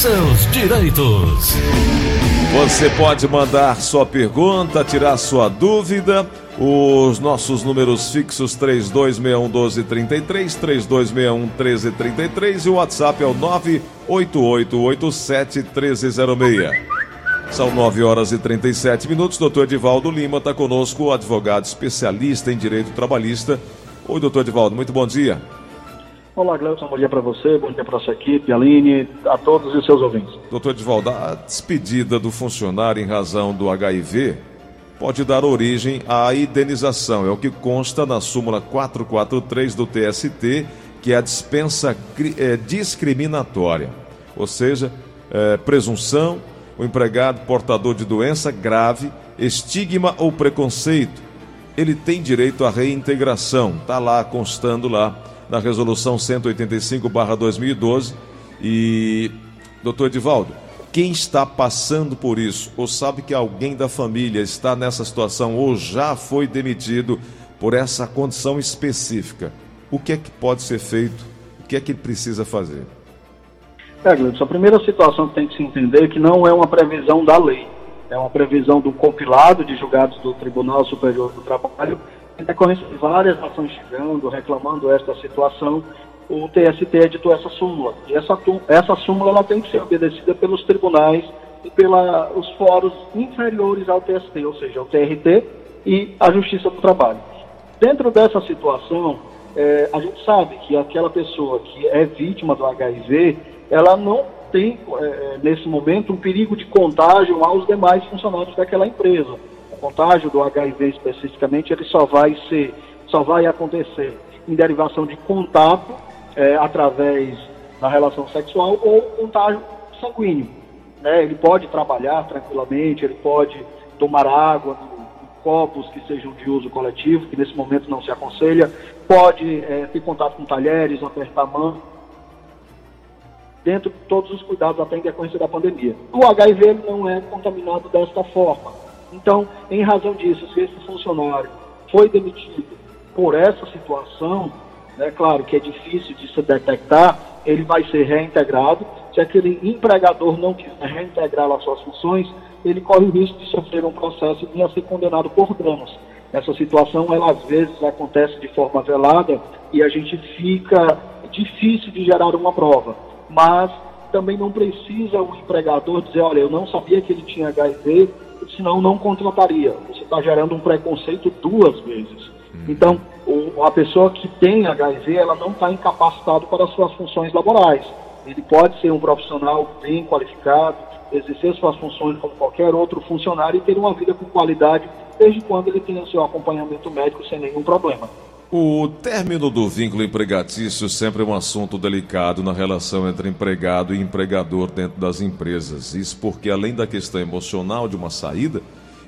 seus direitos. Você pode mandar sua pergunta, tirar sua dúvida. Os nossos números fixos 3261-1233, 3261-1333 e o WhatsApp é o 98887-1306. São 9 horas e 37 minutos. Doutor Edivaldo Lima está conosco, advogado especialista em direito trabalhista. Oi, doutor Edivaldo, muito bom dia. Olá, Gleison, bom dia para você, bom dia para sua equipe, Aline, a todos os seus ouvintes. Doutor Edvaldo, a despedida do funcionário em razão do HIV pode dar origem à indenização. É o que consta na súmula 443 do TST, que é a dispensa é, discriminatória. Ou seja, é, presunção, o empregado portador de doença grave, estigma ou preconceito, ele tem direito à reintegração. Está lá, constando lá na resolução 185/2012 e doutor Edivaldo, quem está passando por isso ou sabe que alguém da família está nessa situação ou já foi demitido por essa condição específica, o que é que pode ser feito? O que é que ele precisa fazer? É, Gleudson, a primeira situação que tem que se entender é que não é uma previsão da lei, é uma previsão do compilado de julgados do Tribunal Superior do Trabalho decorrência de várias ações chegando, reclamando esta situação, o TST editou essa súmula. E essa, essa súmula ela tem que ser obedecida pelos tribunais e pelos fóruns inferiores ao TST, ou seja, o TRT e a Justiça do Trabalho. Dentro dessa situação, é, a gente sabe que aquela pessoa que é vítima do HIV, ela não tem, é, nesse momento, um perigo de contágio aos demais funcionários daquela empresa contágio do HIV especificamente, ele só vai ser, só vai acontecer em derivação de contato é, através da relação sexual ou contágio sanguíneo. Né? Ele pode trabalhar tranquilamente, ele pode tomar água em copos que sejam de uso coletivo, que nesse momento não se aconselha, pode é, ter contato com talheres, apertar a mão, dentro de todos os cuidados até em decorrência da pandemia. O HIV não é contaminado desta forma. Então, em razão disso, se esse funcionário foi demitido por essa situação, é né, claro que é difícil de se detectar, ele vai ser reintegrado. Se aquele empregador não quiser reintegrar as suas funções, ele corre o risco de sofrer um processo e ser condenado por danos. Essa situação, ela às vezes acontece de forma velada e a gente fica difícil de gerar uma prova. Mas também não precisa o empregador dizer, olha, eu não sabia que ele tinha HIV, senão não contrataria. Você está gerando um preconceito duas vezes. Uhum. Então, o, a pessoa que tem HIV, ela não está incapacitado para as suas funções laborais. Ele pode ser um profissional bem qualificado, exercer suas funções como qualquer outro funcionário e ter uma vida com qualidade, desde quando ele tenha seu acompanhamento médico sem nenhum problema. O término do vínculo empregatício sempre é um assunto delicado na relação entre empregado e empregador dentro das empresas. Isso porque, além da questão emocional de uma saída,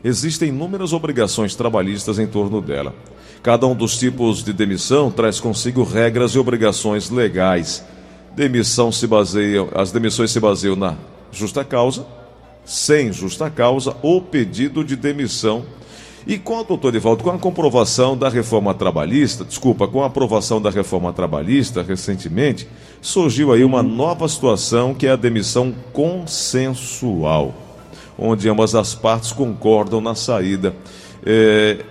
existem inúmeras obrigações trabalhistas em torno dela. Cada um dos tipos de demissão traz consigo regras e obrigações legais. Demissão se baseia, as demissões se baseiam na justa causa, sem justa causa ou pedido de demissão e com o doutor Evaldo, com a comprovação da reforma trabalhista, desculpa, com a aprovação da reforma trabalhista recentemente, surgiu aí uma nova situação que é a demissão consensual, onde ambas as partes concordam na saída. É,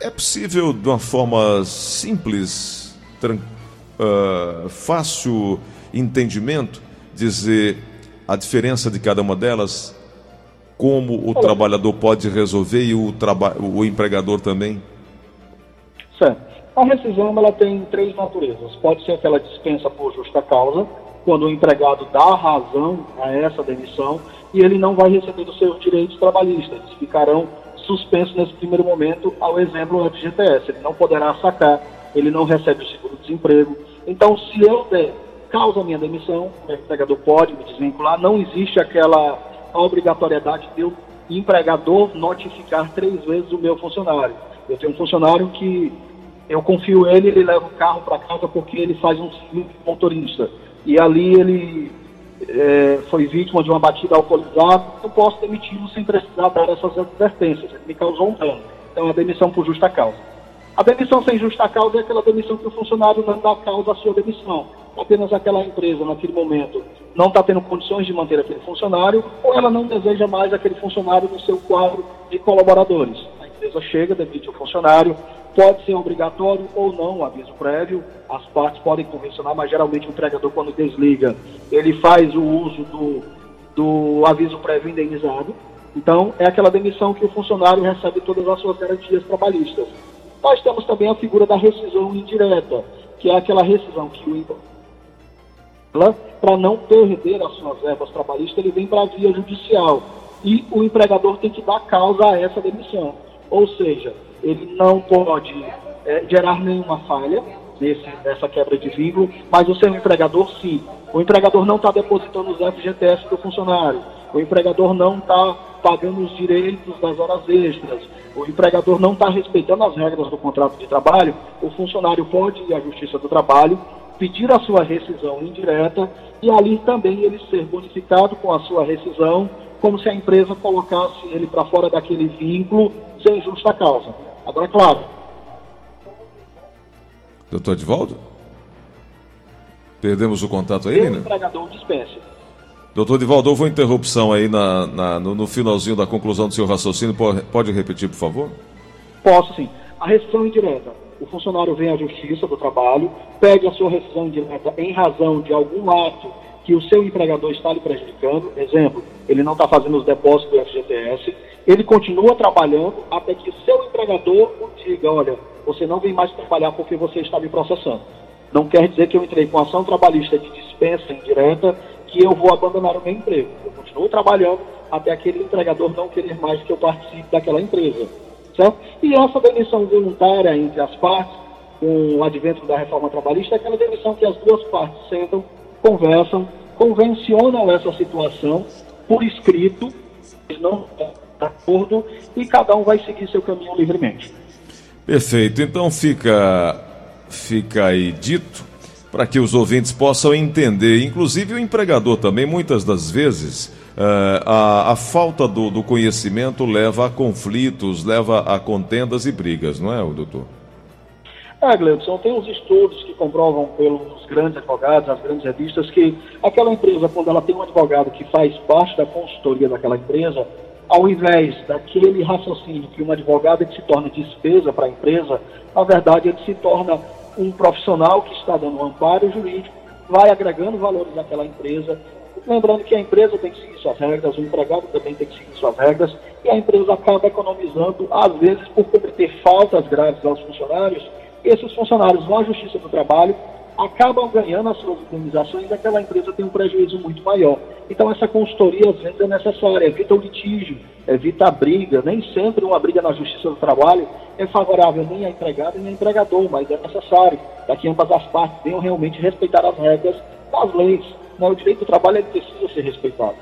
é possível, de uma forma simples, uh, fácil entendimento, dizer a diferença de cada uma delas? Como o trabalhador pode resolver e o, traba o empregador também? Certo. A rescisão ela tem três naturezas. Pode ser aquela dispensa por justa causa, quando o empregado dá razão a essa demissão e ele não vai receber os seus direitos trabalhistas. Eles ficarão suspensos nesse primeiro momento, ao exemplo do FGTS. Ele não poderá sacar, ele não recebe o seguro-desemprego. Então, se eu der causa a minha demissão, o empregador pode me desvincular, não existe aquela a obrigatoriedade de o empregador notificar três vezes o meu funcionário. Eu tenho um funcionário que eu confio ele, ele leva o carro para casa porque ele faz um motorista. E ali ele é, foi vítima de uma batida alcoolizada, eu posso demiti-lo sem precisar dar essas advertências. Ele me causou um dano. Então, a demissão por justa causa. A demissão sem justa causa é aquela demissão que o funcionário não dá causa à sua demissão. Apenas aquela empresa, naquele momento, não está tendo condições de manter aquele funcionário ou ela não deseja mais aquele funcionário no seu quadro de colaboradores. A empresa chega, demite o funcionário, pode ser obrigatório ou não o aviso prévio, as partes podem convencionar, mas geralmente o empregador, quando desliga, ele faz o uso do, do aviso prévio indenizado. Então, é aquela demissão que o funcionário recebe todas as suas garantias trabalhistas. Nós temos também a figura da rescisão indireta, que é aquela rescisão que o para não perder as suas verbas trabalhistas, ele vem para a via judicial. E o empregador tem que dar causa a essa demissão. Ou seja, ele não pode é, gerar nenhuma falha nesse, nessa quebra de vínculo, mas o seu empregador sim. O empregador não está depositando os FGTS do funcionário, o empregador não está pagando os direitos das horas extras, o empregador não está respeitando as regras do contrato de trabalho, o funcionário pode ir à Justiça do Trabalho, pedir a sua rescisão indireta e ali também ele ser bonificado com a sua rescisão, como se a empresa colocasse ele para fora daquele vínculo sem justa causa. Agora, claro. Doutor Edvaldo? Perdemos o contato aí, né? empregador dispensa. Doutor Edivaldo, houve uma interrupção aí na, na no, no, finalzinho da conclusão do seu raciocínio. Pode, pode repetir, por favor? Posso sim. A rescisão indireta. O funcionário vem à Justiça do Trabalho, pede a sua rescisão indireta em razão de algum ato que o seu empregador está lhe prejudicando. Exemplo, ele não está fazendo os depósitos do FGTS ele continua trabalhando até que seu empregador o diga, olha, você não vem mais trabalhar porque você está me processando. Não quer dizer que eu entrei com ação trabalhista de dispensa indireta que eu vou abandonar o meu emprego. Eu continuo trabalhando até aquele empregador não querer mais que eu participe daquela empresa. E essa demissão voluntária entre as partes, com o advento da reforma trabalhista, é aquela demissão que as duas partes sentam, conversam, convencionam essa situação por escrito, não acordo e cada um vai seguir seu caminho livremente. Perfeito. Então fica, fica aí dito para que os ouvintes possam entender, inclusive o empregador também, muitas das vezes, uh, a, a, falta do, do, conhecimento leva a conflitos, leva a contendas e brigas, não é, doutor? É, Gleudson, tem uns estudos que comprovam pelos grandes advogados, as grandes revistas, que aquela empresa, quando ela tem um advogado que faz parte da consultoria daquela empresa, ao invés daquele raciocínio que um advogado se torna despesa para a empresa, na verdade ele se torna um profissional que está dando um amparo jurídico, vai agregando valores àquela empresa. Lembrando que a empresa tem que seguir suas regras, o empregado também tem que seguir suas regras, e a empresa acaba economizando, às vezes, por cometer faltas graves aos funcionários. Esses funcionários à Justiça do Trabalho, acabam ganhando as suas indenizações e aquela empresa tem um prejuízo muito maior. Então essa consultoria às vezes é necessária, evita o litígio, evita a briga. Nem sempre uma briga na justiça do trabalho é favorável nem a empregado nem ao empregador, mas é necessário para que ambas as partes venham realmente respeitar as regras das leis. Né? O direito do trabalho ele precisa ser respeitado.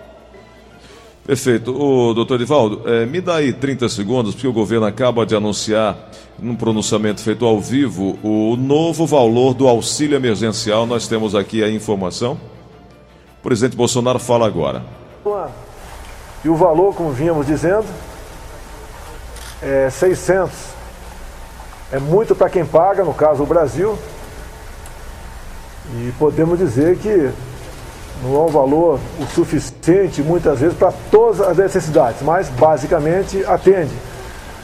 Perfeito. O doutor Divaldo, é, me dá aí 30 segundos, porque o governo acaba de anunciar, num pronunciamento feito ao vivo, o novo valor do auxílio emergencial. Nós temos aqui a informação. O presidente Bolsonaro fala agora. E o valor, como vínhamos dizendo, é 600. É muito para quem paga, no caso o Brasil. E podemos dizer que não é um valor o suficiente, muitas vezes, para todas as necessidades, mas basicamente atende.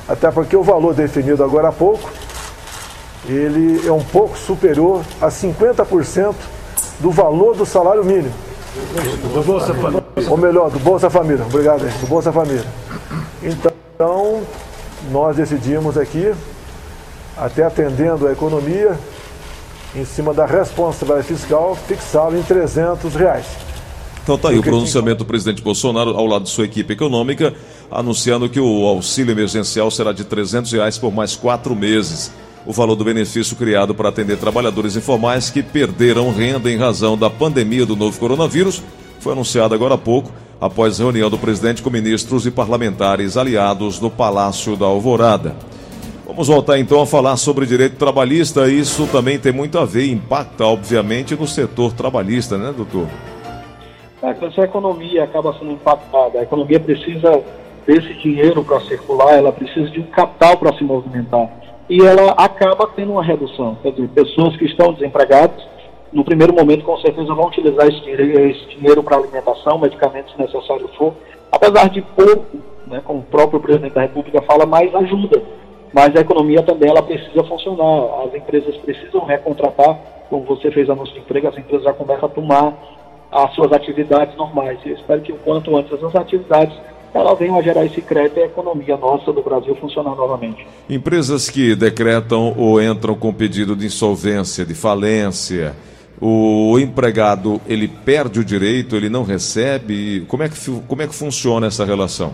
Até porque o valor definido agora há pouco, ele é um pouco superior a 50% do valor do salário mínimo. Do Bolsa Família. Ou melhor, do Bolsa Família. Obrigado, aí, do Bolsa Família. Então, nós decidimos aqui, até atendendo a economia, em cima da responsabilidade fiscal, fixá-lo em 300 reais. Então tá aí o pronunciamento do presidente Bolsonaro ao lado de sua equipe econômica, anunciando que o auxílio emergencial será de 300 reais por mais quatro meses. O valor do benefício criado para atender trabalhadores informais que perderam renda em razão da pandemia do novo coronavírus foi anunciado agora há pouco, após reunião do presidente com ministros e parlamentares aliados no Palácio da Alvorada. Vamos voltar então a falar sobre direito trabalhista. Isso também tem muito a ver, impacta, obviamente, no setor trabalhista, né, doutor? É, quando a economia acaba sendo impactada, a economia precisa desse dinheiro para circular, ela precisa de um capital para se movimentar. E ela acaba tendo uma redução. Quer dizer, pessoas que estão desempregadas no primeiro momento, com certeza, vão utilizar esse dinheiro, para alimentação, medicamentos se necessário for, apesar de pouco, né, como o próprio presidente da República fala, mais ajuda. Mas a economia também ela precisa funcionar, as empresas precisam recontratar, como você fez anúncio de emprego, as empresas já começam a tomar as suas atividades normais. Eu espero que o quanto antes essas atividades elas venham a gerar esse crédito e a economia nossa do Brasil funcionar novamente. Empresas que decretam ou entram com pedido de insolvência, de falência, o empregado ele perde o direito, ele não recebe. Como é que, como é que funciona essa relação?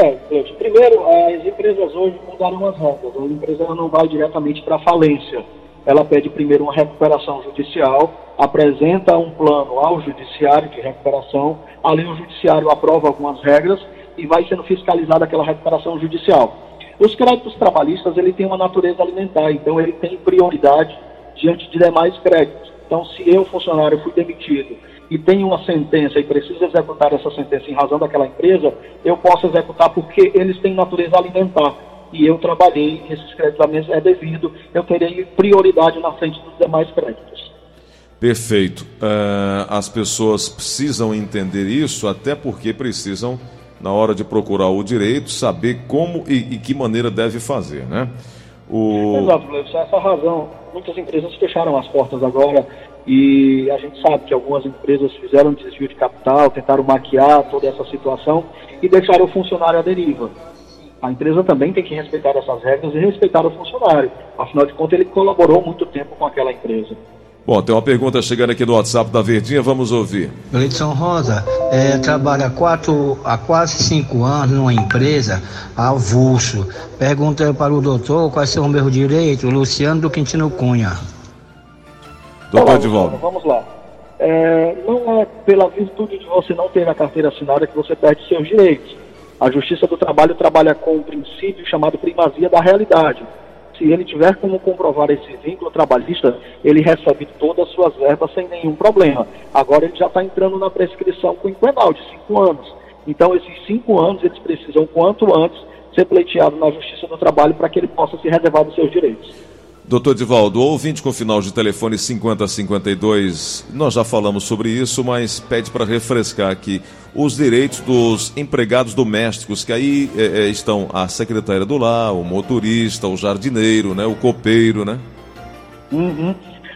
É, gente, primeiro, as empresas hoje mudaram as regras. A empresa não vai diretamente para a falência. Ela pede primeiro uma recuperação judicial, apresenta um plano ao judiciário de recuperação, ali o judiciário aprova algumas regras e vai sendo fiscalizada aquela recuperação judicial. Os créditos trabalhistas, ele tem uma natureza alimentar, então ele tem prioridade diante de demais créditos. Então, se eu, funcionário, fui demitido e tenho uma sentença e preciso executar essa sentença em razão daquela empresa, eu posso executar porque eles têm natureza alimentar. E eu trabalhei, esses créditos é devido, eu terei prioridade na frente dos demais créditos. Perfeito. Uh, as pessoas precisam entender isso, até porque precisam, na hora de procurar o direito, saber como e, e que maneira deve fazer, né? O... Exato, Por essa razão. Muitas empresas fecharam as portas agora e a gente sabe que algumas empresas fizeram desvio de capital, tentaram maquiar toda essa situação e deixaram o funcionário à deriva. A empresa também tem que respeitar essas regras e respeitar o funcionário. Afinal de contas, ele colaborou muito tempo com aquela empresa. Bom, tem uma pergunta chegando aqui no WhatsApp da Verdinha, vamos ouvir. Gleidson Rosa, é, trabalha quatro, há quase cinco anos numa empresa, avulso. Perguntei para o doutor quais são os meus direitos, Luciano do Quintino Cunha. Doutor Edivaldo. Vamos lá. É, não é pela virtude de você não ter a carteira assinada que você perde seus direitos. A Justiça do Trabalho trabalha com um princípio chamado primazia da realidade se ele tiver como comprovar esse vínculo trabalhista, ele recebe todas as suas verbas sem nenhum problema. Agora ele já está entrando na prescrição quinquenal de cinco anos. Então, esses cinco anos, eles precisam, quanto antes, ser pleiteados na Justiça do Trabalho para que ele possa se reservar dos seus direitos. Doutor Divaldo, ouvinte com final de telefone 5052, nós já falamos sobre isso, mas pede para refrescar aqui os direitos dos empregados domésticos, que aí é, é, estão a secretária do lar, o motorista, o jardineiro, né, o copeiro, né? Uhum.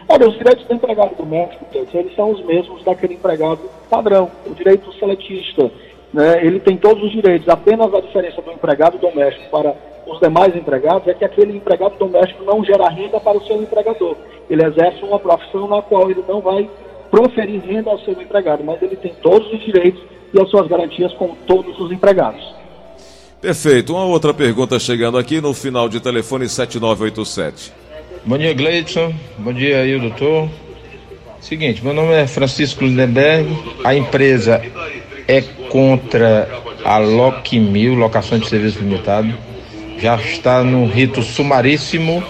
Olha, os direitos do empregado doméstico, eles são os mesmos daquele empregado padrão, o direito seletista. Né, ele tem todos os direitos, apenas a diferença do empregado doméstico para os demais empregados é que aquele empregado doméstico não gera renda para o seu empregador. Ele exerce uma profissão na qual ele não vai proferir renda ao seu empregado, mas ele tem todos os direitos e as suas garantias com todos os empregados. Perfeito. Uma outra pergunta chegando aqui no final de telefone 7987. Bom dia, Gleidson. Bom dia aí, doutor. Seguinte, meu nome é Francisco Lindenberg. A empresa é contra a LOC Mil, Locação de Serviço Limitado já está no rito sumaríssimo,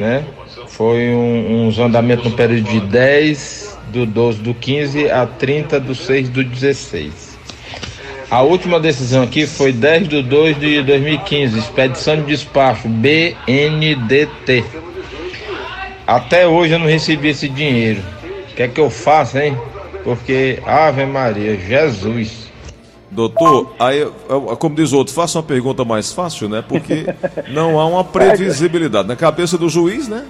né? Foi um, um andamento no período de 10 do 12 do 15 a 30 do 6 do 16. A última decisão aqui foi 10 de 2 de 2015, expedição de despacho BNDT. Até hoje eu não recebi esse dinheiro. O que é que eu faço, hein? Porque, Ave Maria, Jesus. Doutor, aí, como diz o outro, faça uma pergunta mais fácil, né? Porque não há uma previsibilidade. Na cabeça do juiz, né?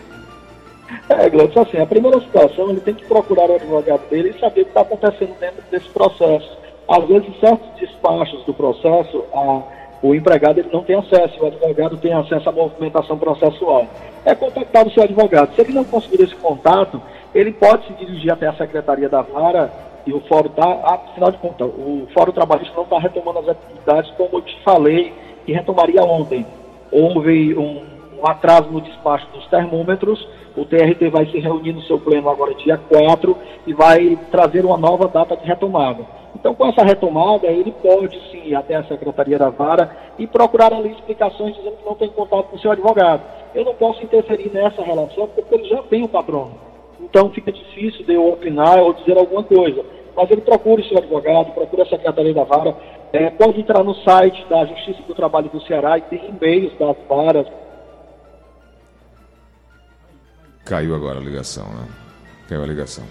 É, Gleudson, assim, a primeira situação, ele tem que procurar o advogado dele e saber o que está acontecendo dentro desse processo. Às vezes, certos despachos do processo, a, o empregado ele não tem acesso, o advogado tem acesso à movimentação processual. É contactar o seu advogado. Se ele não conseguir esse contato, ele pode se dirigir até a secretaria da vara e o fórum está, afinal de contas, o fórum trabalhista não está retomando as atividades como eu te falei que retomaria ontem. Houve um, um, atraso no despacho dos termômetros, o TRT vai se reunir no seu pleno agora dia 4 e vai trazer uma nova data de retomada. Então, com essa retomada, ele pode sim ir até a Secretaria da Vara e procurar ali explicações dizendo que não tem contato com o seu advogado. Eu não posso interferir nessa relação porque ele já tem o patrono. Então fica difícil de eu opinar ou dizer alguma coisa. Mas ele procure seu advogado, procure a Secretaria da Vara, é, pode entrar no site da Justiça do Trabalho do Ceará e tem e-mails das varas. Caiu agora a ligação, né? Caiu a ligação.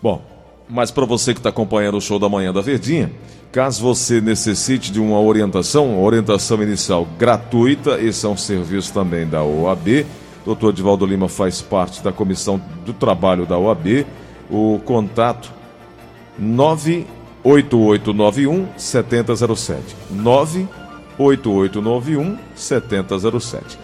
Bom, mas para você que está acompanhando o show da manhã da Verdinha, caso você necessite de uma orientação, orientação inicial gratuita, esse é um serviço também da OAB. Doutor Edivaldo Lima faz parte da comissão do trabalho da OAB. O contato 98891 7007. 98891 7007.